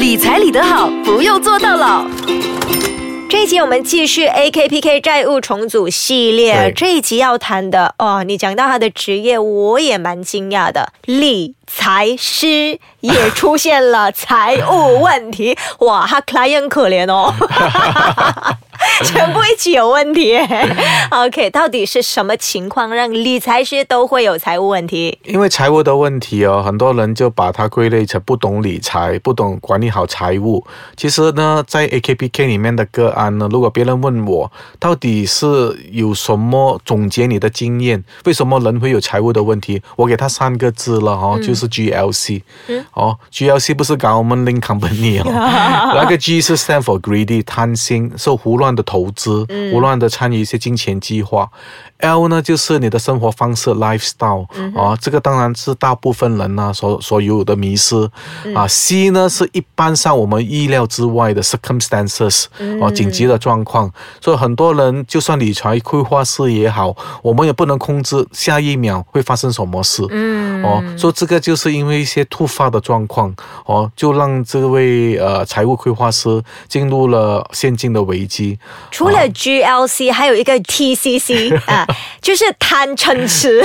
理财理得好，不用做到老。这一集我们继续 AKPK 债务重组系列对，这一集要谈的哦，你讲到他的职业，我也蛮惊讶的，理财师也出现了 财务问题，哇，他 client 可怜哦。全部一起有问题。OK，到底是什么情况让理财师都会有财务问题？因为财务的问题哦，很多人就把它归类成不懂理财、不懂管理好财务。其实呢，在 AKPK 里面的个案呢，如果别人问我到底是有什么总结你的经验，为什么人会有财务的问题，我给他三个字了哦，就是 GLC。哦，GLC 不是 Government Link Company 哦，那个 G 是 stand for greedy 贪心，是胡乱的投资，胡乱的参与一些金钱计划。L 呢，就是你的生活方式 lifestyle 啊，这个当然是大部分人呢、所所有的迷失啊。C 呢是一般上我们意料之外的 circumstances 哦，紧急的状况，所以很多人就算理财规划师也好，我们也不能控制下一秒会发生什么事。嗯，哦，所以这个就是因为一些突发的状况，哦，就让这位呃财务规划师进入了现金的危机。除了 GLC，还有一个 TCC 啊，就是贪嗔痴，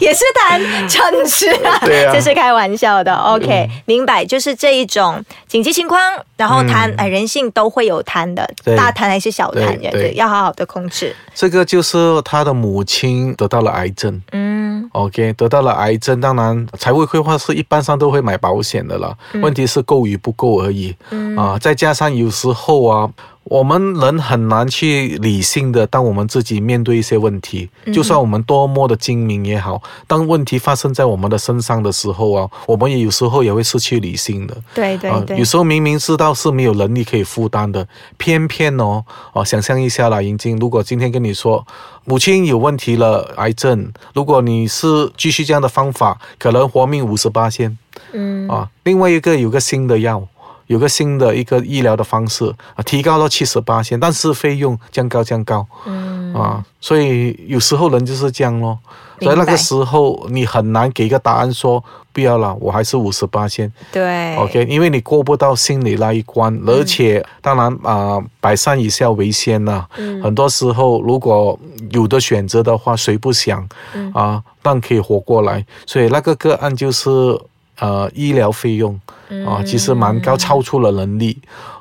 也是贪嗔痴，对啊。这是开玩笑的。OK，、明白，就是这一种紧急情况，然后贪，哎、人性都会有贪的，大贪还是小贪，对对。要好好的控制。这个就是他的母亲得到了癌症。嗯。OK，得到了癌症，当然财务规划师一般上都会买保险的了，问题是够与不够而已。嗯。啊，再加上有时候啊，我们人很难去理性的，当我们自己面对一些问题，就算我们多么的精明也好，当问题发生在我们的身上的时候啊，我们也有时候也会失去理性的。啊，对对对，有时候明明知道是没有能力可以负担的，偏偏哦哦，想象一下啦，银晶，如果今天跟你说母亲有问题了，癌症，如果你是继续这样的方法，可能活命五十八先嗯啊。另外一个有个新的药。有个新的一个医疗的方式啊，提高到七十八千，但是费用降高降高嗯啊，所以有时候人就是这样咯。所以那个时候你很难给个答案说不要了，我还是五十八千。对 OK，因为你过不到心理那一关，而且当然啊、百善以孝为先呐、很多时候如果有的选择的话，谁不想啊、但可以活过来？所以那个个案就是呃医疗费用啊、其实蛮高，超出了能力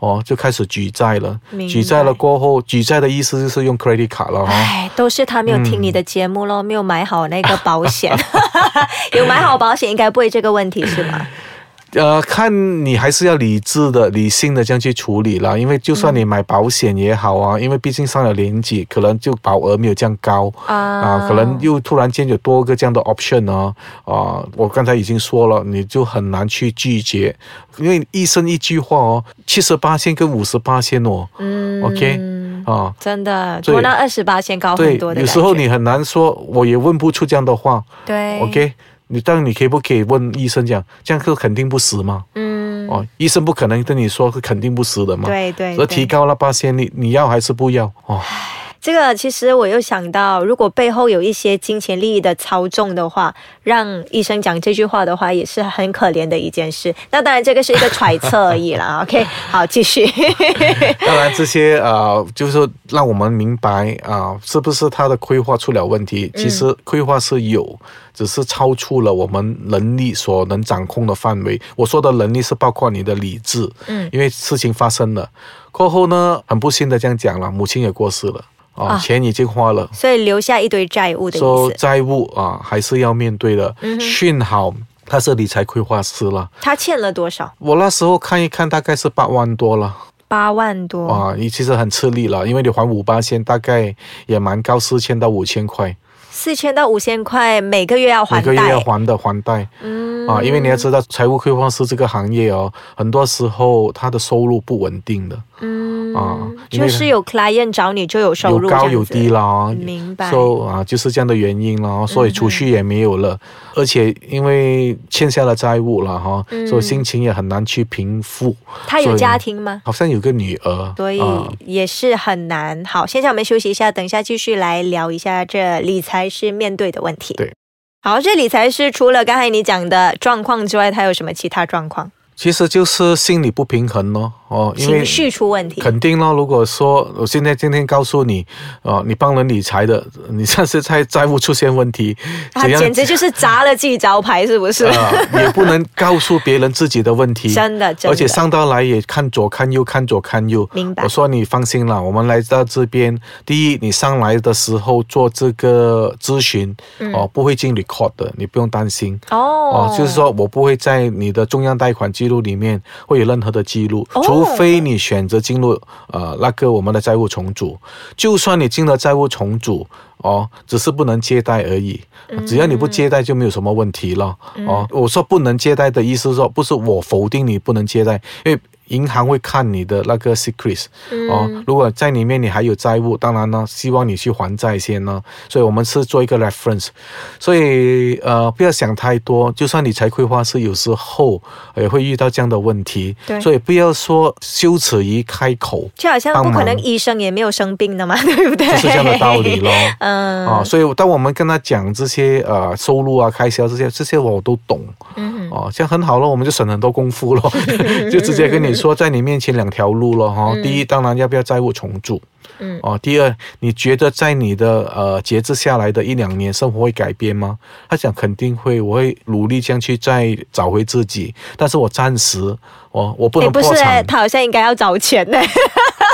哦，就开始举债了举债了过后，举债的意思就是用 credit 卡了。哎，都是他没有听你的节目咯，没有买好那个保险。有买好保险，应该不会这个问题是吗？呃，看你还是要理智的、理性的这样去处理啦。因为就算你买保险也好啊，因为毕竟上了年纪，可能就保额没有这样高啊啊，可能又突然间有多个这样的 option 啊啊！我刚才已经说了，你就很难去拒绝，因为医生一句话哦，七十八线跟五十八线哦、嗯 o k 啊。真的，对多那二十八千高对很多，的有时候你很难说，我也问不出这样的话。对 OK，你当然你可以不可以问医生讲，这样是肯定不死吗？嗯哦，医生不可能跟你说是肯定不死的嘛。对对对而提高了八千，你你要还是不要？哦，这个其实我又想到，如果背后有一些金钱利益的操纵的话，让医生讲这句话的话，也是很可怜的一件事。那当然，这个是一个揣测而已啦。OK，好，继续。当然 这些呃，就是让我们明白啊、是不是他的规划出了问题？其实规划是有，只是超出了我们能力所能掌控的范围。我说的能力是包括你的理智，嗯，因为事情发生了过后呢，很不幸的这样讲了，母亲也过世了钱已经花了。所以留下一堆债务的意思。说债务啊，还是要面对的。幸好他是理财规划师了，他欠了多少？我那时候看一看，大概是八万多了。八万多。啊，你其实很吃力了，因为你还五八千，大概也蛮高，四千到五千块，四千到五千块，每个月要还贷。每个月要还的还贷。嗯啊，因为你要知道，财务规划师这个行业哦，很多时候他的收入不稳定的嗯啊就是有 client 找你就有收入有，高有低。啦。明白。所以啊，就是这样的原因啦，所以储蓄也没有了，而且因为欠下了债务了哈，所以心情也很难去平复。他有家庭吗？好像有个女儿，所以啊也是很难。好，现在我们休息一下，等一下继续来聊一下这理财师面对的问题。对。好，这理财师除了刚才你讲的状况之外，他有什么其他状况？其实就是心理不平衡咯，哦，因为情绪出问题。肯定咯。如果说我现在今天告诉你，哦，你帮人理财的，你上次在债务出现问题，他简直就是砸了自己招牌，是不是？啊，也不能告诉别人自己的问题，真的，真的。而且上到来也看左看右，看左看右。明白我说你放心了，我们来到这边，第一，你上来的时候做这个咨询，哦，不会进 record 的，你不用担心。嗯哦哦，就是说我不会在你的中央贷款记录里面会有任何的记录，哦除非你选择进入呃那个我们的债务重组。就算你进了债务重组，哦，只是不能借贷而已。嗯只要你不借贷就没有什么问题了。哦，我说不能借贷的意思是说，不是我否定你不能借贷，因为。银行会看你的那个 secrets，、哦，嗯如果在里面你还有债务，当然呢，希望你去还债先呢。所以我们是做一个 reference，所以呃，不要想太多。就算理财规划是有时候也会遇到这样的问题，对所以不要说羞耻于开口，就好像不可能医生也没有生病的嘛，对不对？就是这样的道理咯。嗯，啊，所以当我们跟他讲这些呃收入啊、开销这些，这些我都懂。嗯哦，这样很好咯，我们就省很多功夫咯，就直接跟你说，在你面前两条路了哈。第一，当然要不要债务重组。嗯哦，第二，你觉得在你的呃节制下来的一两年，生活会改变吗？他讲肯定会，我会努力这样去再找回自己，但是我暂时，我我不哎，能不是，破产，他好像应该要找钱呢。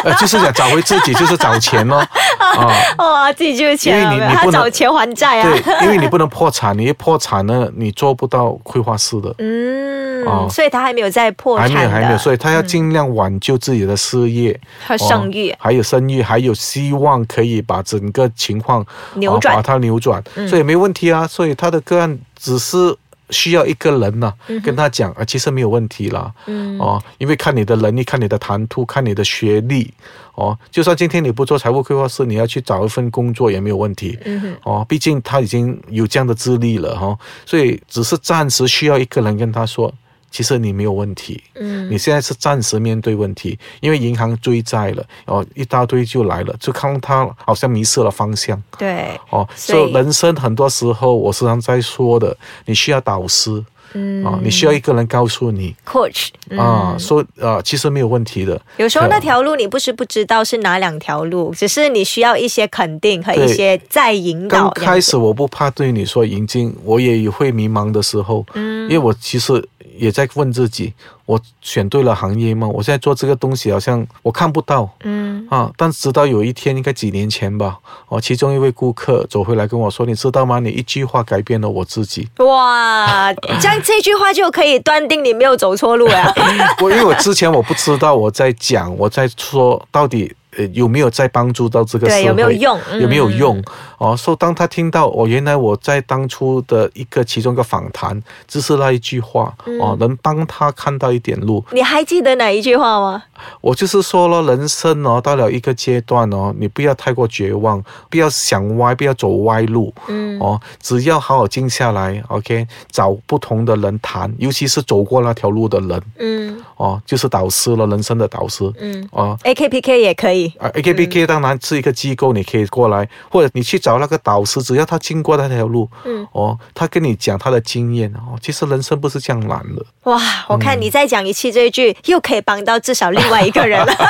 呃，就是想找回自己，就是找钱咯。啊，哇，自己就是钱因为你你不能找钱还债啊。对，因为你不能破产，你一破产呢，你做不到规划师的。嗯，哦所以他还没有在破还产还，没有，还没有，所以他要尽量挽救自己的事业和生育哦，还有生育，还有希望可以把整个情况扭转哦把它扭转，所以没问题啊。所以他的个案只是需要一个人呢、跟他讲啊，其实没有问题啦。嗯哦，因为看你的能力，看你的谈吐，看你的学历，哦，就算今天你不做财务规划师，你要去找一份工作也没有问题。嗯哼哦，毕竟他已经有这样的资历了哈、所以只是暂时需要一个人跟他说，其实你没有问题，嗯。你现在是暂时面对问题，因为银行追债了，哦，一大堆就来了，就看他好像迷失了方向，对，哦，所以人生很多时候我时常在说的，你需要导师。嗯。啊，你需要一个人告诉你，coach，啊，说啊，其实没有问题的。有时候那对条路你不是不知道是哪两条路，只是你需要一些肯定和一些再引导刚。开始我不怕对你说引进，我也会迷茫的时候，嗯。因为我其实也在问自己，我选对了行业吗？我现在做这个东西好像我看不到嗯啊，但直到有一天，应该几年前吧，哦，其中一位顾客走回来跟我说：“你知道吗？你一句话改变了我自己。哇，这样这句话就可以断定你没有走错路呀。我因为我之前我不知道我在讲，我在说到底。呃，有没有在帮助到这个社会？有没有用嗯有没有用？哦，所以当他听到哦，原来我在当初的一个其中一个访谈，只是那一句话、嗯哦，能帮他看到一点路。你还记得哪一句话吗？我就是说了，人生哦，到了一个阶段哦，你不要太过绝望，不要想歪，不要走歪路。嗯哦，只要好好静下来，OK，找不同的人谈，尤其是走过那条路的人，嗯哦，就是导师了，人生的导师。嗯哦，，AKPK 也可以。啊，AKPK 当然是一个机构，你可以过来，或者你去找那个导师，只要他经过那条路，嗯，哦，他跟你讲他的经验，哦，其实人生不是这样难的。哇，我看你再讲一期这一句，又可以帮到至少另外一个人了。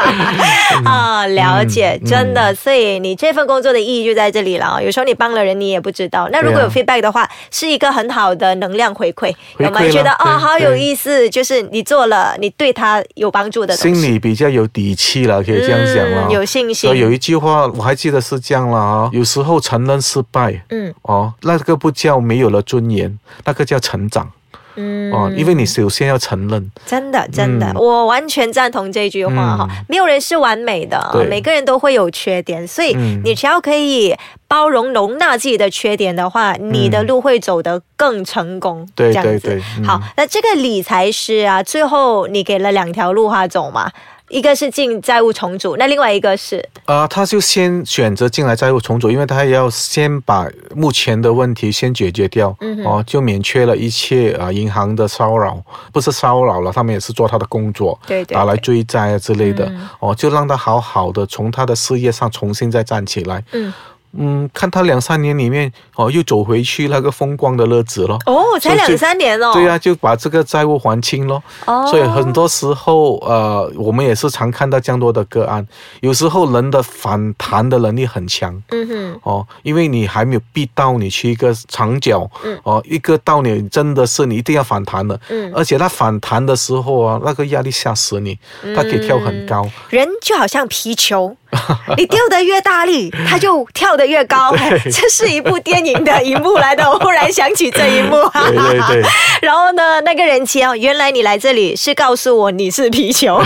啊，了解，真的，所以你这份工作的意义就在这里了啊。有时候你帮了人，你也不知道。那如果有 feedback 的话，是一个很好的能量回馈，回馈有没有觉得哦，好有意思？就是你做了，你对他有帮助的东西，心里比较有底气了，可以这样讲了。嗯有信心。有一句话我还记得是这样了啊，有时候承认失败，嗯。哦，那个不叫没有了尊严，那个叫成长。嗯。哦，因为你首先要承认，真的，真的，嗯。我完全赞同这句话哈。没有人是完美的，对。每个人都会有缺点，所以嗯。你只要可以包容、容纳自己的缺点的话，你的路会走得更成功。对。对对嗯好，那这个理财师啊，最后你给了两条路他走嘛。一个是进债务重组，那另外一个是啊、他就先选择进来债务重组，因为他要先把目前的问题先解决掉，嗯哦，就免却了一切啊、银行的骚扰，不是骚扰了，他们也是做他的工作，对对打来追债啊之类的，嗯哦，就让他好好的从他的事业上重新再站起来。嗯嗯，看他两三年里面哦，又走回去那个风光的日子咯。哦，才两三年哦。对呀、就把这个债务还清咯。哦所以很多时候，呃，我们也是常看到这样多的个案。有时候人的反弹的能力很强嗯哼，哦，因为你还没有逼到你去一个长角，嗯哦，一个到你真的是你一定要反弹的，嗯而且它反弹的时候啊，那个压力吓死你，它可以跳很高。人就好像皮球，你丢的越大力，它就跳得越高。这是一部电影的一幕来的，我忽然想起这一幕。对对对，然后呢，那个人接哦，原来你来这里是告诉我你是皮球。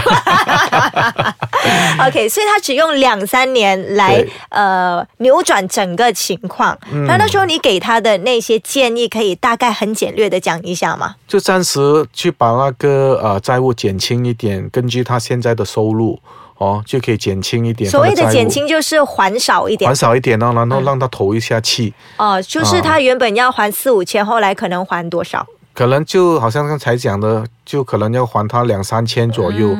OK，所以他只用两三年来呃扭转整个情况。嗯那那时候你给他的那些建议，可以大概很简略的讲一下吗？就暂时去把那个呃债务减轻一点，根据他现在的收入哦，就可以减轻一点。所谓的减轻就是还少一点还少一点哦，然后让他投一下气。哦，就是他原本要还四五千，后来可能还多少？可能就好像刚才讲的，就可能要还他两三千左右啊、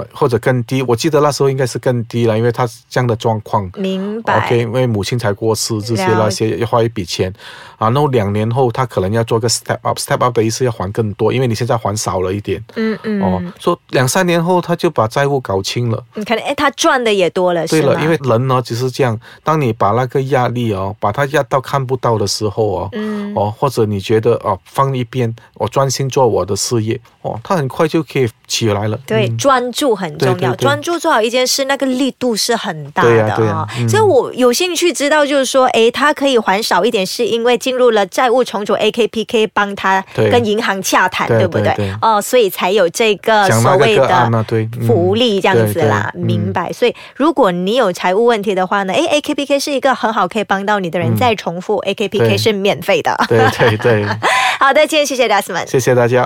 嗯或者更低。我记得那时候应该是更低了，因为他这样的状况。明白。OK，因为母亲才过世，这些那些要花一笔钱啊。然后两年后，他可能要做个 step up，step up 的意思要还更多，因为你现在还少了一点。嗯嗯，哦，说两三年后他就把债务搞清了。你可能哎，他赚的也多了，对了，因为人呢只是这样，当你把那个压力哦，把它压到看不到的时候哦，嗯哦，或者你觉得哦放一边，我专心做我的事业，哦，他很快就可以起来了。对，嗯专注很重要。对对对专注做好一件事，那个力度是很大的啊。嗯所以我有兴趣知道，就是说，哎，他可以还少一点，是因为进入了债务重组 AKPK 帮他跟银行洽谈，对不对？哦，所以才有这个所谓的福利这样子啦，明白？所以如果你有财务问题的话呢，哎 a k p k 是一个很好可以帮到你的人。嗯再重复，AKPK 是免费的。对对对，好的，今天谢谢 Dasman。谢谢大家。